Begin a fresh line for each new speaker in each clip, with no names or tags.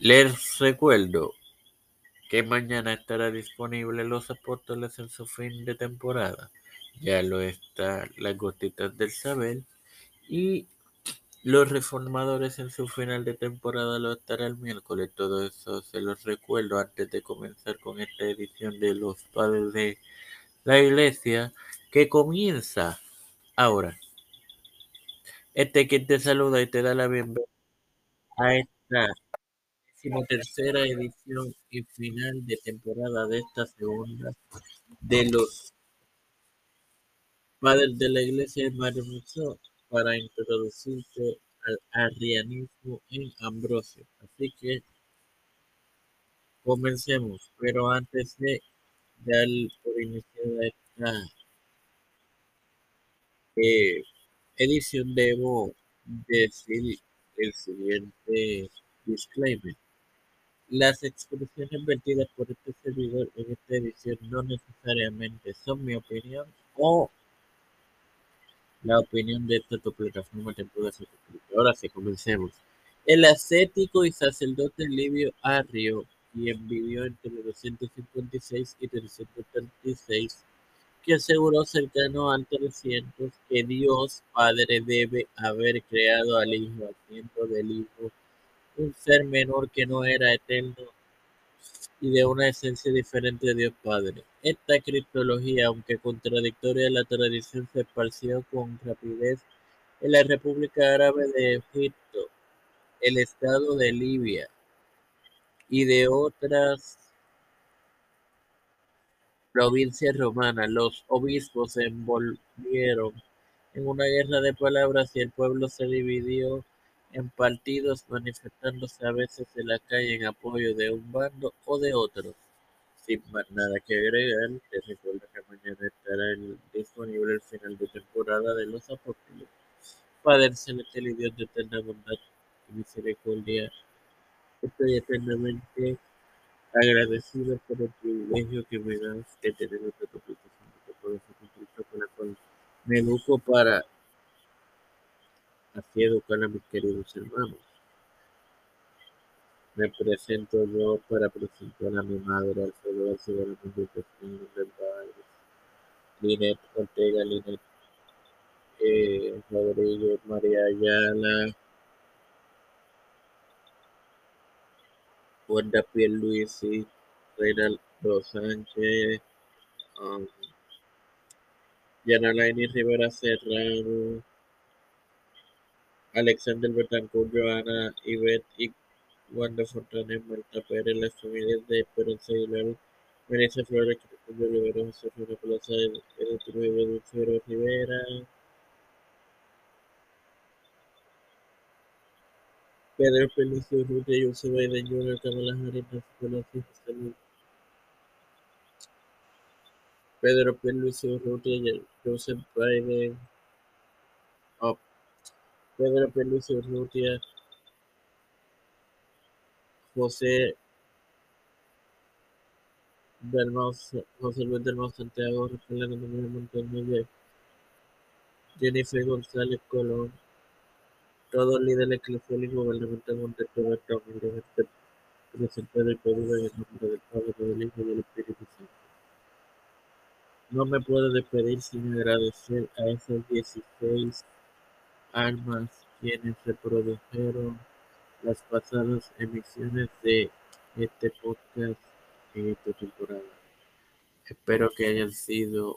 Les recuerdo que mañana estará disponible Los Apóstoles en su fin de temporada. Ya lo está Las Gotitas del Saber y Los Reformadores en su final de temporada lo estará el miércoles. Todo eso se los recuerdo antes de comenzar con esta edición de Los Padres de la Iglesia que comienza ahora. Este que te saluda y te da la bienvenida a esta tercera edición y final de temporada de esta segunda de los padres de la iglesia de Mario para introducirse al arrianismo en Ambrosio. Así que comencemos, pero antes de dar por iniciada esta eh, edición debo decir el siguiente disclaimer. Las expresiones vertidas por este servidor en esta edición no necesariamente son mi opinión o la opinión de esta tu ser Ahora sí, comencemos. El ascético y sacerdote Livio Arrio, quien vivió entre 256 y 336, que aseguró cercano al 300 que Dios Padre debe haber creado al Hijo haciendo del Hijo un ser menor que no era eterno y de una esencia diferente de Dios Padre. Esta cristología, aunque contradictoria a la tradición, se esparció con rapidez en la República Árabe de Egipto, el Estado de Libia y de otras provincias romanas. Los obispos se envolvieron en una guerra de palabras y el pueblo se dividió en partidos manifestándose a veces en la calle en apoyo de un bando o de otro. Sin más nada que agregar, te recuerdo que mañana estará disponible el final de temporada de Los Apóstoles. Padre celestial y Dios de eterna bondad y misericordia, estoy eternamente agradecido por el privilegio que me das de tener otra todo con la cual me educo para Así educar a mis queridos hermanos. Me presento yo para presentar a mi madre, Alfredo Alcibera del Padre, Linet Ortega, Linet eh, Rodríguez, María Ayala, Wanda Pierluisi, Reinaldo Sánchez, um, Yanalaini Rivera Serrano, Alexander Betancourt, Joana, Ivette y Wanda Fontana, Marta Pérez, las familias de Esperanza Aguilar, Melissa Flores, Cristian Rivera, José Flores Plaza, Edith Rivera, Dulcero Rivera, Pedro Felicio Urrutia, José Biden Jr., Nancy Pelosi, José Pedro Felicio Urrutia, Joseph Biden, Pedro Pérez Urrutia, José José Luis del Santiago, Rafael Manuel Montañez, Jennifer González Colón, todos líderes eclesiásticos de Roberto humildemente presentado y pedido en el nombre del Padre, del Hijo y del Espíritu Santo. No me puedo despedir sin agradecer a esos 16 almas quienes reprodujeron las pasadas emisiones de este podcast en esta temporada. Espero que hayan sido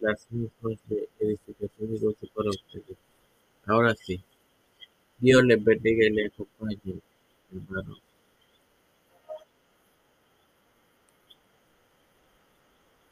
las mismas de edificación y gozo para ustedes. Ahora sí, Dios les bendiga y les acompañe, hermanos.